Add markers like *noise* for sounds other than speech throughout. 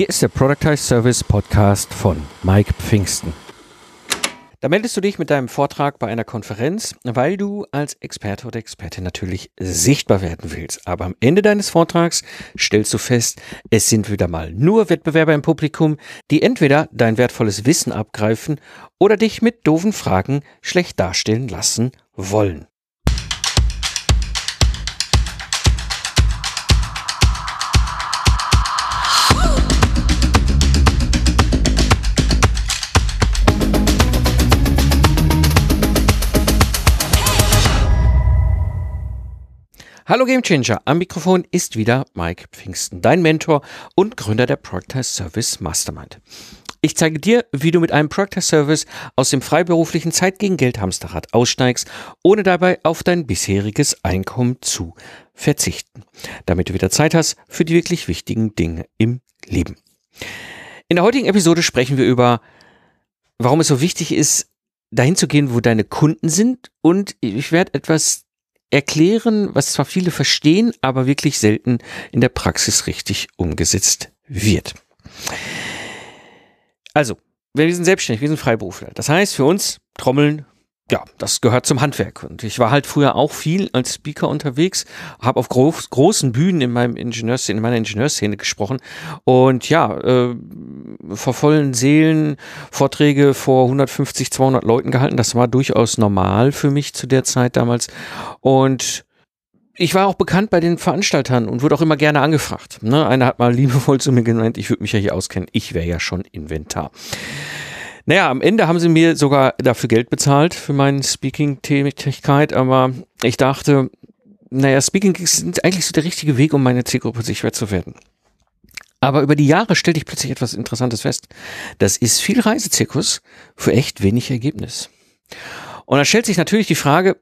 Hier ist der Productize Service Podcast von Mike Pfingsten. Da meldest du dich mit deinem Vortrag bei einer Konferenz, weil du als Experte oder Expertin natürlich sichtbar werden willst. Aber am Ende deines Vortrags stellst du fest, es sind wieder mal nur Wettbewerber im Publikum, die entweder dein wertvolles Wissen abgreifen oder dich mit doofen Fragen schlecht darstellen lassen wollen. Hallo Gamechanger, am Mikrofon ist wieder Mike Pfingsten, dein Mentor und Gründer der Proctor Service Mastermind. Ich zeige dir, wie du mit einem Proctor Service aus dem freiberuflichen Zeit gegen Geld Hamsterrad aussteigst, ohne dabei auf dein bisheriges Einkommen zu verzichten, damit du wieder Zeit hast für die wirklich wichtigen Dinge im Leben. In der heutigen Episode sprechen wir über, warum es so wichtig ist, dahin zu gehen, wo deine Kunden sind und ich werde etwas erklären, was zwar viele verstehen, aber wirklich selten in der Praxis richtig umgesetzt wird. Also, wir sind selbstständig, wir sind Freiberufler. Das heißt für uns Trommeln, ja, das gehört zum Handwerk. Und ich war halt früher auch viel als Speaker unterwegs, habe auf groß, großen Bühnen in meinem Ingenieurszene, in meiner Ingenieurszene gesprochen und ja, äh, vor vollen Seelen Vorträge vor 150, 200 Leuten gehalten. Das war durchaus normal für mich zu der Zeit damals. Und ich war auch bekannt bei den Veranstaltern und wurde auch immer gerne angefragt. Ne? Einer hat mal liebevoll zu mir gemeint, ich würde mich ja hier auskennen. Ich wäre ja schon Inventar. Naja, am Ende haben sie mir sogar dafür Geld bezahlt für meine Speaking-Tätigkeit, aber ich dachte, naja, Speaking ist eigentlich so der richtige Weg, um meine Zielgruppe sichtbar zu werden. Aber über die Jahre stellte ich plötzlich etwas Interessantes fest. Das ist viel Reisezirkus für echt wenig Ergebnis. Und da stellt sich natürlich die Frage,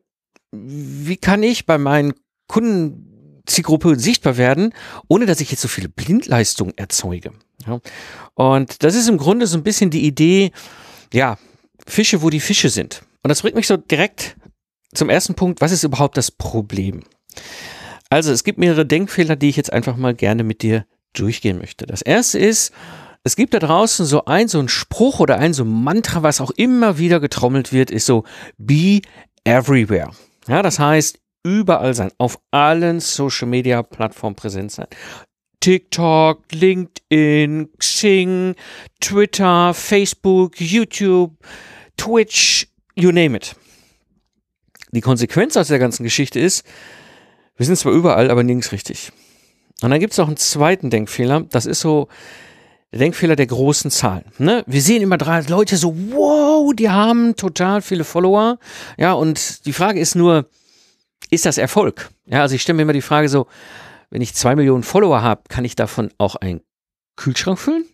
wie kann ich bei meinen Kundenzielgruppe sichtbar werden, ohne dass ich jetzt so viele Blindleistungen erzeuge? Ja. Und das ist im Grunde so ein bisschen die Idee, ja, Fische, wo die Fische sind. Und das bringt mich so direkt zum ersten Punkt, was ist überhaupt das Problem? Also es gibt mehrere Denkfehler, die ich jetzt einfach mal gerne mit dir durchgehen möchte. Das erste ist, es gibt da draußen so ein, so ein Spruch oder ein so ein Mantra, was auch immer wieder getrommelt wird, ist so, be everywhere. Ja, das heißt, überall sein, auf allen Social Media Plattformen präsent sein. TikTok, LinkedIn, Xing, Twitter, Facebook, YouTube, Twitch, you name it. Die Konsequenz aus der ganzen Geschichte ist, wir sind zwar überall, aber nirgends richtig. Und dann gibt es auch einen zweiten Denkfehler, das ist so der Denkfehler der großen Zahlen. Ne? Wir sehen immer drei Leute so, wow, die haben total viele Follower. Ja, und die Frage ist nur, ist das Erfolg? Ja, also ich stelle mir immer die Frage so, wenn ich zwei Millionen Follower habe, kann ich davon auch einen Kühlschrank füllen?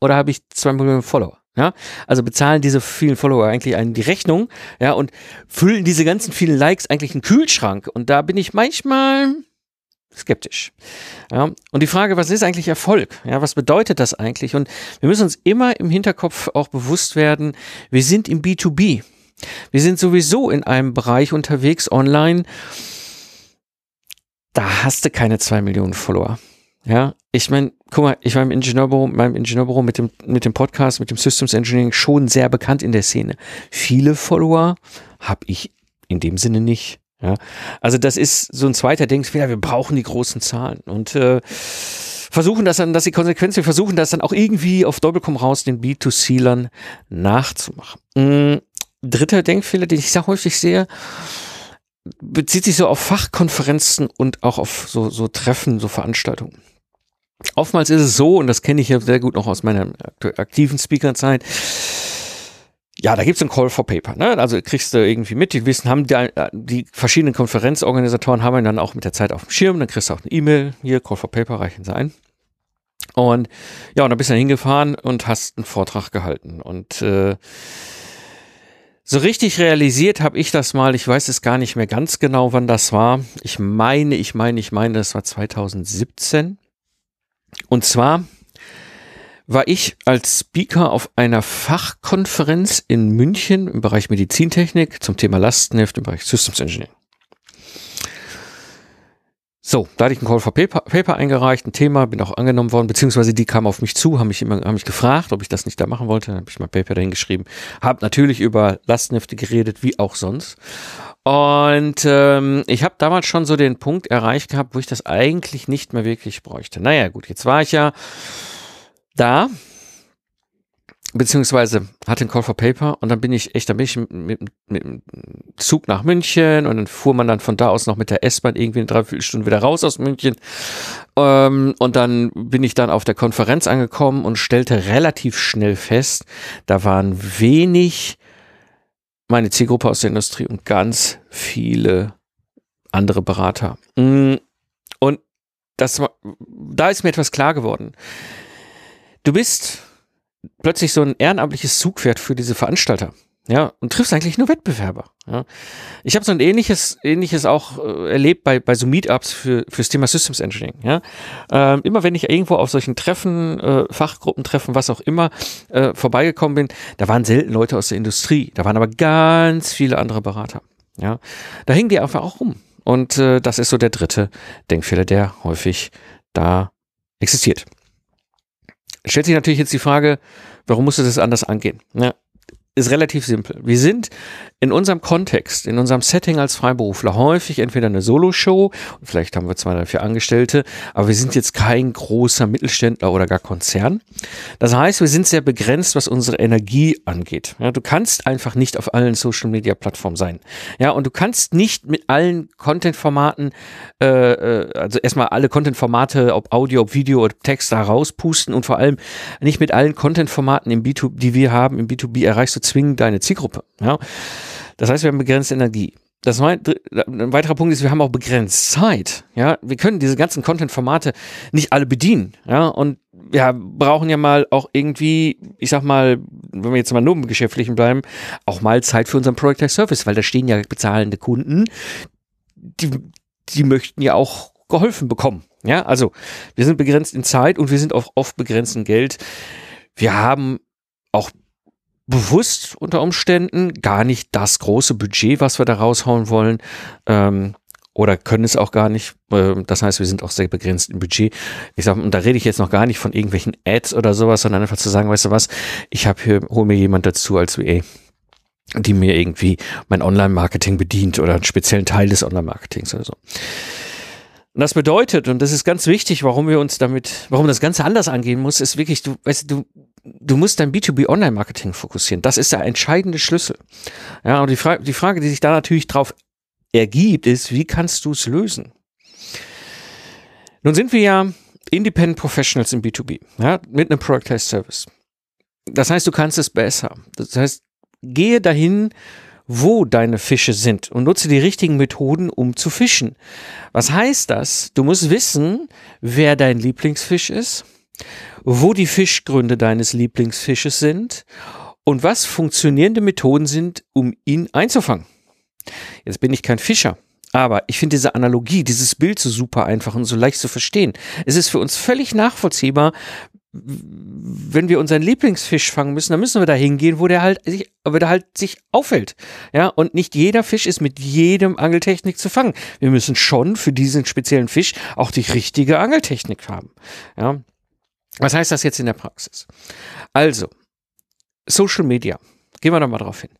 Oder habe ich zwei Millionen Follower? Ja, also bezahlen diese vielen Follower eigentlich einen die Rechnung, ja, und füllen diese ganzen vielen Likes eigentlich einen Kühlschrank. Und da bin ich manchmal skeptisch. Ja, und die Frage, was ist eigentlich Erfolg? Ja, was bedeutet das eigentlich? Und wir müssen uns immer im Hinterkopf auch bewusst werden, wir sind im B2B. Wir sind sowieso in einem Bereich unterwegs online, da hast du keine zwei Millionen Follower. Ja, ich meine, guck mal, ich war im Ingenieurbüro, meinem Ingenieurbüro mit dem, mit dem Podcast, mit dem Systems Engineering schon sehr bekannt in der Szene. Viele Follower habe ich in dem Sinne nicht. Ja, also das ist so ein zweiter Denkfehler. Wir brauchen die großen Zahlen und äh, versuchen das dann, dass die Konsequenz, wir versuchen das dann auch irgendwie auf Doppelkom raus den B2C-Lern nachzumachen. Mhm. Dritter Denkfehler, den ich sehr häufig sehe, bezieht sich so auf Fachkonferenzen und auch auf so, so Treffen, so Veranstaltungen. Oftmals ist es so, und das kenne ich ja sehr gut noch aus meiner aktiven Speakerzeit, ja, da gibt's ein Call for Paper. Ne? Also kriegst du irgendwie mit, die wissen, haben die, die verschiedenen Konferenzorganisatoren haben ihn dann auch mit der Zeit auf dem Schirm, dann kriegst du auch eine E-Mail, hier, Call for Paper, reichen sie ein. Und ja, und dann bist du dann hingefahren und hast einen Vortrag gehalten. Und äh, so richtig realisiert habe ich das mal, ich weiß es gar nicht mehr ganz genau, wann das war. Ich meine, ich meine, ich meine, das war 2017. Und zwar war ich als Speaker auf einer Fachkonferenz in München im Bereich Medizintechnik zum Thema Lastenheft im Bereich Systems Engineering. So, da hatte ich einen Call for Paper, Paper eingereicht, ein Thema, bin auch angenommen worden, beziehungsweise die kamen auf mich zu, haben mich immer haben mich gefragt, ob ich das nicht da machen wollte. Dann habe ich mein Paper dahin geschrieben. Habe natürlich über Lastenhefte geredet, wie auch sonst. Und ähm, ich habe damals schon so den Punkt erreicht gehabt, wo ich das eigentlich nicht mehr wirklich bräuchte. Naja, gut, jetzt war ich ja da, beziehungsweise hatte einen Call for Paper und dann bin ich echt, dann bin ich mit, mit, dem Zug nach München und dann fuhr man dann von da aus noch mit der S-Bahn irgendwie eine Dreiviertelstunde wieder raus aus München. Ähm, und dann bin ich dann auf der Konferenz angekommen und stellte relativ schnell fest, da waren wenig meine Zielgruppe aus der Industrie und ganz viele andere Berater. Mm, und das, da ist mir etwas klar geworden. Du bist plötzlich so ein ehrenamtliches Zugpferd für diese Veranstalter. Ja, und triffst eigentlich nur Wettbewerber. Ja. Ich habe so ein ähnliches, ähnliches auch äh, erlebt bei, bei so Meetups für fürs Thema Systems Engineering. Ja. Ähm, immer wenn ich irgendwo auf solchen Treffen, äh, Fachgruppentreffen, was auch immer, äh, vorbeigekommen bin, da waren selten Leute aus der Industrie. Da waren aber ganz viele andere Berater. Ja. Da hingen die einfach auch rum. Und äh, das ist so der dritte Denkfehler, der häufig da existiert stellt sich natürlich jetzt die Frage, warum musst du das anders angehen? Ja, ist relativ simpel. Wir sind in unserem Kontext, in unserem Setting als Freiberufler häufig entweder eine Solo-Show, vielleicht haben wir zwei, drei, vier Angestellte, aber wir sind jetzt kein großer Mittelständler oder gar Konzern. Das heißt, wir sind sehr begrenzt, was unsere Energie angeht. Ja, du kannst einfach nicht auf allen Social-Media-Plattformen sein. Ja, und du kannst nicht mit allen Content-Formaten, äh, äh also erstmal alle Content-Formate, ob Audio, ob Video oder Text da rauspusten und vor allem nicht mit allen Content-Formaten im B2, die wir haben, im B2B erreichst du zwingend deine Zielgruppe. Ja? Das heißt, wir haben begrenzte Energie. Das ein weiterer Punkt ist, wir haben auch begrenzt Zeit. Ja, wir können diese ganzen Content-Formate nicht alle bedienen. Ja, und wir brauchen ja mal auch irgendwie, ich sag mal, wenn wir jetzt mal nur im Geschäftlichen bleiben, auch mal Zeit für unseren Product Service, weil da stehen ja bezahlende Kunden, die, die möchten ja auch geholfen bekommen. Ja, also wir sind begrenzt in Zeit und wir sind auch oft begrenzt in Geld. Wir haben auch bewusst unter Umständen gar nicht das große Budget, was wir da raushauen wollen. Ähm, oder können es auch gar nicht. Ähm, das heißt, wir sind auch sehr begrenzt im Budget. Ich sag, und da rede ich jetzt noch gar nicht von irgendwelchen Ads oder sowas, sondern einfach zu sagen, weißt du was, ich habe hier, hol mir jemand dazu als WA, die mir irgendwie mein Online-Marketing bedient oder einen speziellen Teil des Online-Marketings oder so. Und das bedeutet, und das ist ganz wichtig, warum wir uns damit, warum das Ganze anders angehen muss, ist wirklich, du, weißt du, du musst dein B2B Online-Marketing fokussieren. Das ist der entscheidende Schlüssel. Ja, und die, Frage, die Frage, die sich da natürlich drauf ergibt, ist, wie kannst du es lösen? Nun sind wir ja Independent Professionals im B2B, ja, mit einem Productized Service. Das heißt, du kannst es besser. Das heißt, gehe dahin, wo deine Fische sind und nutze die richtigen Methoden, um zu fischen. Was heißt das? Du musst wissen, wer dein Lieblingsfisch ist, wo die Fischgründe deines Lieblingsfisches sind und was funktionierende Methoden sind, um ihn einzufangen. Jetzt bin ich kein Fischer, aber ich finde diese Analogie, dieses Bild so super einfach und so leicht zu verstehen. Es ist für uns völlig nachvollziehbar, wenn wir unseren Lieblingsfisch fangen müssen, dann müssen wir da hingehen, wo der halt sich, wo der halt sich aufhält. Ja, und nicht jeder Fisch ist mit jedem Angeltechnik zu fangen. Wir müssen schon für diesen speziellen Fisch auch die richtige Angeltechnik haben. Ja. Was heißt das jetzt in der Praxis? Also, Social Media. Gehen wir doch mal drauf hin.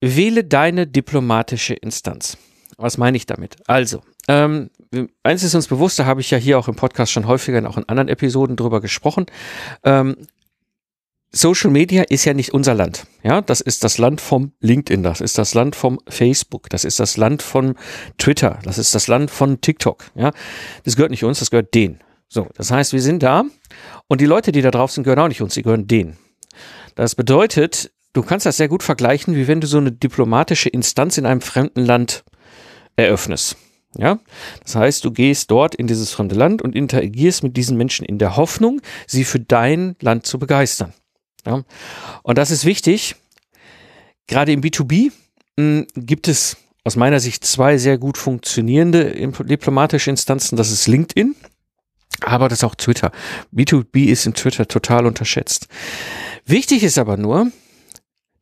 Wähle deine diplomatische Instanz. Was meine ich damit? Also, ähm, eins ist uns bewusst, da habe ich ja hier auch im Podcast schon häufiger und auch in anderen Episoden drüber gesprochen. Ähm, Social Media ist ja nicht unser Land. Ja, das ist das Land vom LinkedIn, das ist das Land vom Facebook, das ist das Land von Twitter, das ist das Land von TikTok. Ja, das gehört nicht uns, das gehört denen. So, das heißt, wir sind da und die Leute, die da drauf sind, gehören auch nicht uns, die gehören denen. Das bedeutet, du kannst das sehr gut vergleichen, wie wenn du so eine diplomatische Instanz in einem fremden Land eröffnest. Ja, das heißt, du gehst dort in dieses fremde Land und interagierst mit diesen Menschen in der Hoffnung, sie für dein Land zu begeistern. Ja, und das ist wichtig. Gerade im B2B mh, hm, gibt es aus meiner Sicht zwei sehr gut funktionierende diplomatische Instanzen. Das ist LinkedIn, aber das ist auch Twitter. B2B ist in Twitter total unterschätzt. Wichtig ist aber nur,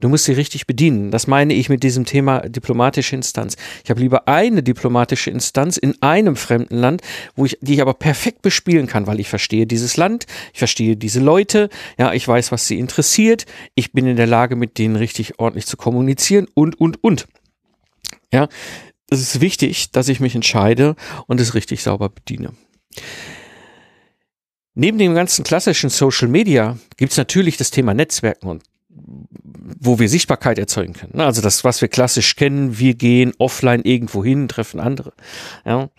Du musst sie richtig bedienen. Das meine ich mit diesem Thema diplomatische Instanz. Ich habe lieber eine diplomatische Instanz in einem fremden Land, wo ich, die ich aber perfekt bespielen kann, weil ich verstehe dieses Land, ich verstehe diese Leute, ja, ich weiß, was sie interessiert, ich bin in der Lage, mit denen richtig ordentlich zu kommunizieren und, und, und. Ja, es ist wichtig, dass ich mich entscheide und es richtig sauber bediene. Neben dem ganzen klassischen Social Media gibt es natürlich das Thema Netzwerken und wo wir Sichtbarkeit erzeugen können. Ne? Also das, was wir klassisch kennen, wir gehen offline irgendwo hin, treffen andere. Ja.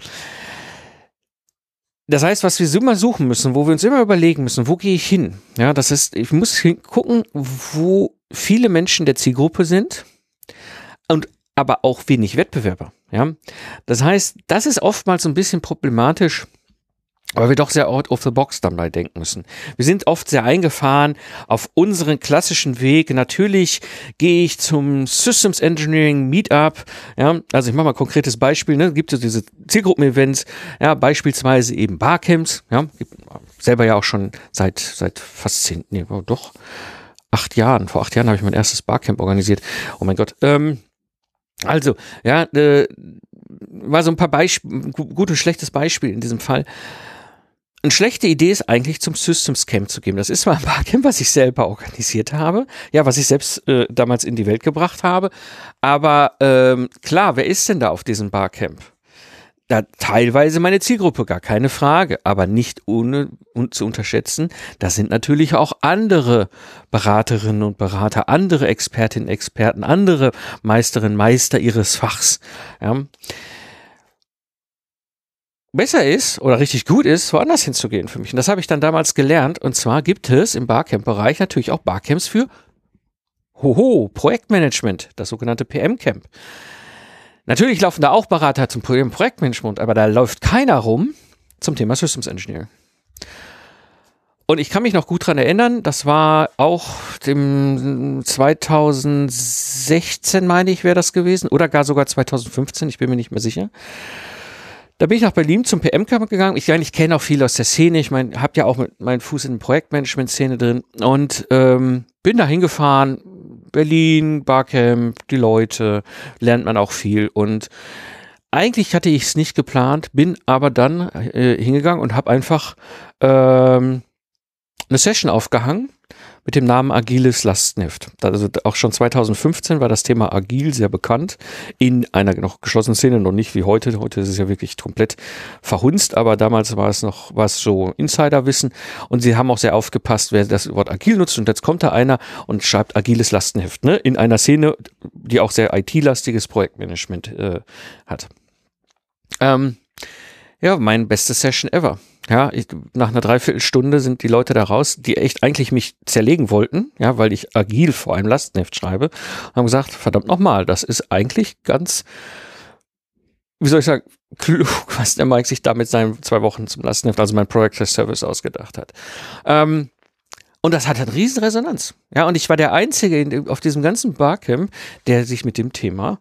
Das heißt, was wir immer suchen müssen, wo wir uns immer überlegen müssen, wo gehe ich hin? Ja, das ist, ich muss gucken, wo viele Menschen der Zielgruppe sind und aber auch wenig Wettbewerber. Ja, das heißt, das ist oftmals ein bisschen problematisch weil wir doch sehr out of the box dabei denken müssen. Wir sind oft sehr eingefahren auf unseren klassischen Weg. Natürlich gehe ich zum Systems Engineering Meetup. Ja, also ich mache mal ein konkretes Beispiel. Ne, gibt es diese Zielgruppen-Events. Ja, beispielsweise eben Barcamps. Ja, selber ja auch schon seit seit fast zehn, nee, oh, doch acht Jahren. Vor acht Jahren habe ich mein erstes Barcamp organisiert. Oh mein Gott. Ähm, also ja, äh, war so ein paar Beispiele, gut und schlechtes Beispiel in diesem Fall eine schlechte Idee ist eigentlich zum Systems Camp zu gehen. Das ist zwar ein Barcamp, was ich selber organisiert habe, ja, was ich selbst äh, damals in die Welt gebracht habe, aber ähm, klar, wer ist denn da auf diesem Barcamp? Da teilweise meine Zielgruppe, gar keine Frage, aber nicht ohne und zu unterschätzen, da sind natürlich auch andere Beraterinnen und Berater, andere Expertinnen, Experten, andere Meisterinnen, Meister ihres Fachs. Ja besser ist oder richtig gut ist, woanders hinzugehen für mich. Und das habe ich dann damals gelernt. Und zwar gibt es im Barcamp-Bereich natürlich auch Barcamps für Hoho, Projektmanagement, das sogenannte PM-Camp. Natürlich laufen da auch Berater zum Projektmanagement, aber da läuft keiner rum zum Thema Systems Engineering. Und ich kann mich noch gut dran erinnern, das war auch im 2016, meine ich, wäre das gewesen, oder gar sogar 2015, ich bin mir nicht mehr sicher. Da bin ich nach Berlin zum PM-Camp gegangen. Ich, ich kenne auch viel aus der Szene. Ich meine, habe ja auch mit meinen Fuß in der Projektmanagement-Szene drin und ähm, bin da hingefahren. Berlin, Barcamp, die Leute, lernt man auch viel und eigentlich hatte ich es nicht geplant, bin aber dann äh, hingegangen und habe einfach ähm, eine Session aufgehangen mit dem Namen Agiles Lastenheft. Also auch schon 2015 war das Thema Agil sehr bekannt in einer noch geschlossenen Szene, noch nicht wie heute. Heute ist es ja wirklich komplett verhunzt, aber damals war es noch was so Insiderwissen und sie haben auch sehr aufgepasst, wer das Wort Agil nutzt und jetzt kommt da einer und schreibt Agiles Lastenheft ne? in einer Szene, die auch sehr IT-lastiges Projektmanagement äh, hat. Ähm, ja, mein beste Session ever. Ja, ich, nach einer Dreiviertelstunde sind die Leute da raus, die echt eigentlich mich zerlegen wollten, ja, weil ich agil vor einem Lastenheft schreibe, haben gesagt, verdammt nochmal, das ist eigentlich ganz, wie soll ich sagen, *laughs* klug, was der Mike sich da mit seinen zwei Wochen zum Lastenheft, also mein Project Service ausgedacht hat. Ähm, und das hat eine riesen Resonanz. Ja, und ich war der Einzige auf diesem ganzen Barcamp, der sich mit dem Thema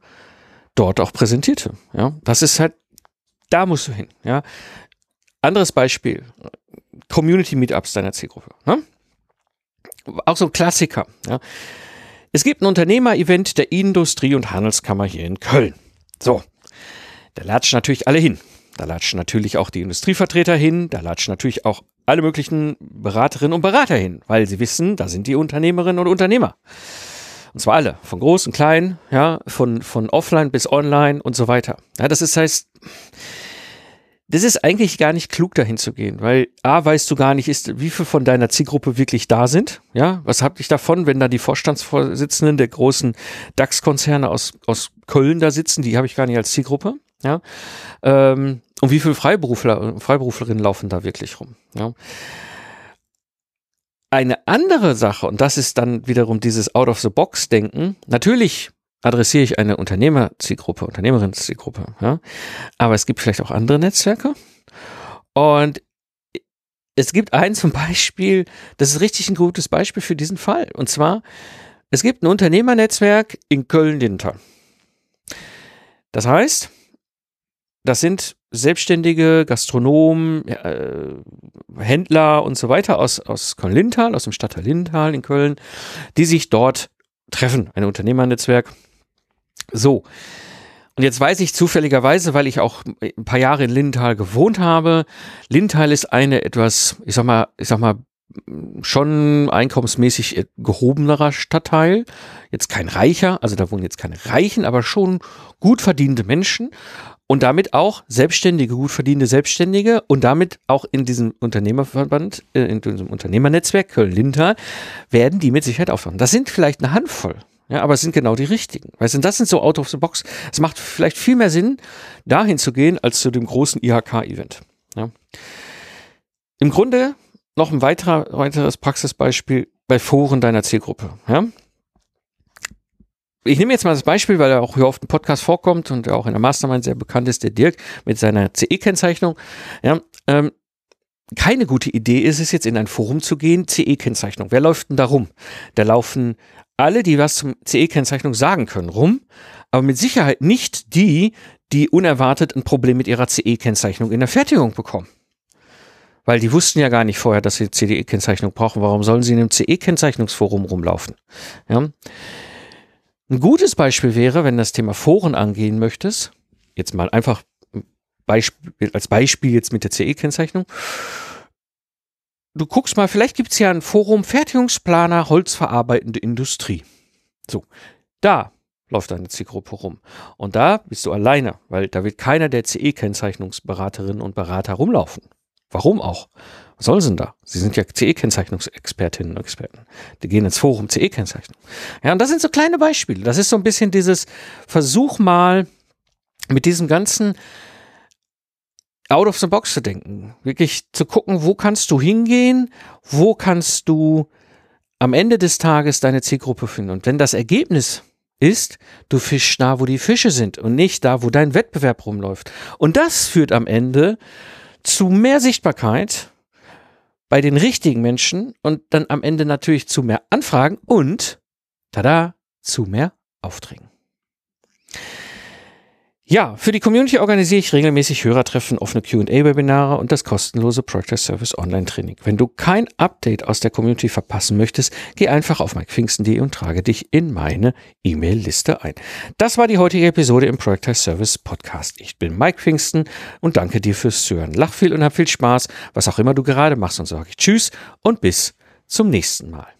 dort auch präsentierte. Ja, das ist halt da musst du hin. Ja. Anderes Beispiel. Community Meetups deiner Zielgruppe. Ne? Auch so ein Klassiker. Ja. Es gibt ein Unternehmer-Event der Industrie- und Handelskammer hier in Köln. So, da latschen natürlich alle hin. Da latschen natürlich auch die Industrievertreter hin. Da latschen natürlich auch alle möglichen Beraterinnen und Berater hin, weil sie wissen, da sind die Unternehmerinnen und Unternehmer. Und zwar alle, von groß und klein, ja, von, von offline bis online und so weiter. Ja, das ist heißt, das ist eigentlich gar nicht klug, dahin zu gehen, weil A, weißt du gar nicht, ist, wie viel von deiner Zielgruppe wirklich da sind. Ja, was hab ich davon, wenn da die Vorstandsvorsitzenden der großen DAX-Konzerne aus, aus Köln da sitzen, die habe ich gar nicht als Zielgruppe. Ja, ähm, und wie viele Freiberufler, Freiberuflerinnen laufen da wirklich rum. Ja. Eine andere Sache, und das ist dann wiederum dieses Out-of-the-Box-Denken, natürlich adressiere ich eine Unternehmerzielgruppe, Unternehmerinnenzielgruppe. Ja? Aber es gibt vielleicht auch andere Netzwerke. Und es gibt eins zum Beispiel, das ist richtig ein gutes Beispiel für diesen Fall. Und zwar, es gibt ein Unternehmernetzwerk in Köln-Linter. Das heißt, das sind selbstständige Gastronomen, äh, Händler und so weiter aus, aus Köln-Lintal, aus dem Stadtteil Lintal in Köln, die sich dort Treffen, ein Unternehmernetzwerk. So. Und jetzt weiß ich zufälligerweise, weil ich auch ein paar Jahre in Lindenthal gewohnt habe, Lindenthal ist eine etwas, ich sag mal, ich sag mal, schon einkommensmäßig gehobenerer Stadtteil. Jetzt kein reicher, also da wohnen jetzt keine Reichen, aber schon gut verdiente Menschen und damit auch Selbstständige, gut verdiente Selbstständige und damit auch in diesem Unternehmerverband, äh, in diesem Unternehmernetzwerk Köln-Lindenthal werden die mit Sicherheit aufwachen. Das sind vielleicht eine Handvoll. Ja, aber es sind genau die richtigen. Weißt du, das sind so out of the box. Es macht vielleicht viel mehr Sinn, dahin zu gehen, als zu dem großen IHK-Event. Ja. Im Grunde noch ein weiterer, weiteres Praxisbeispiel bei Foren deiner Zielgruppe. Ja. Ich nehme jetzt mal das Beispiel, weil er auch hier oft im Podcast vorkommt und auch in der Mastermind sehr bekannt ist, der Dirk mit seiner CE-Kennzeichnung. Ja, ähm, keine gute Idee ist es jetzt in ein Forum zu gehen, CE-Kennzeichnung. Wer läuft denn da rum? Da laufen alle, die was zum CE-Kennzeichnung sagen können, rum, aber mit Sicherheit nicht die, die unerwartet ein Problem mit ihrer CE-Kennzeichnung in der Fertigung bekommen. Weil die wussten ja gar nicht vorher, dass sie CE-Kennzeichnung brauchen. Warum sollen sie in einem CE-Kennzeichnungsforum rumlaufen? Ja. Ein gutes Beispiel wäre, wenn das Thema Foren angehen möchtest, jetzt mal einfach Beispiel, als Beispiel jetzt mit der CE-Kennzeichnung, du guckst mal, vielleicht gibt es ja ein Forum Fertigungsplaner Holzverarbeitende Industrie. So, da läuft deine Zielgruppe rum. Und da bist du alleine, weil da wird keiner der CE-Kennzeichnungsberaterinnen und Berater rumlaufen. Warum auch? Was sollen sie denn da? Sie sind ja CE-Kennzeichnungsexpertinnen und Experten. Die gehen ins Forum CE-Kennzeichnung. Ja, und das sind so kleine Beispiele. Das ist so ein bisschen dieses Versuch mal mit diesem ganzen out of the box zu denken. Wirklich zu gucken, wo kannst du hingehen, wo kannst du am Ende des Tages deine Zielgruppe finden. Und wenn das Ergebnis ist, du fischst da, wo die Fische sind und nicht da, wo dein Wettbewerb rumläuft. Und das führt am Ende zu mehr Sichtbarkeit bei den richtigen Menschen und dann am Ende natürlich zu mehr Anfragen und, tada, zu mehr Aufträgen. Ja, für die Community organisiere ich regelmäßig Hörertreffen, offene Q&A-Webinare und das kostenlose Project Service Online-Training. Wenn du kein Update aus der Community verpassen möchtest, geh einfach auf mikepfingsten.de und trage dich in meine E-Mail-Liste ein. Das war die heutige Episode im Project Service Podcast. Ich bin Mike Pfingsten und danke dir fürs Zuhören. Lach viel und hab viel Spaß, was auch immer du gerade machst und sage ich Tschüss und bis zum nächsten Mal.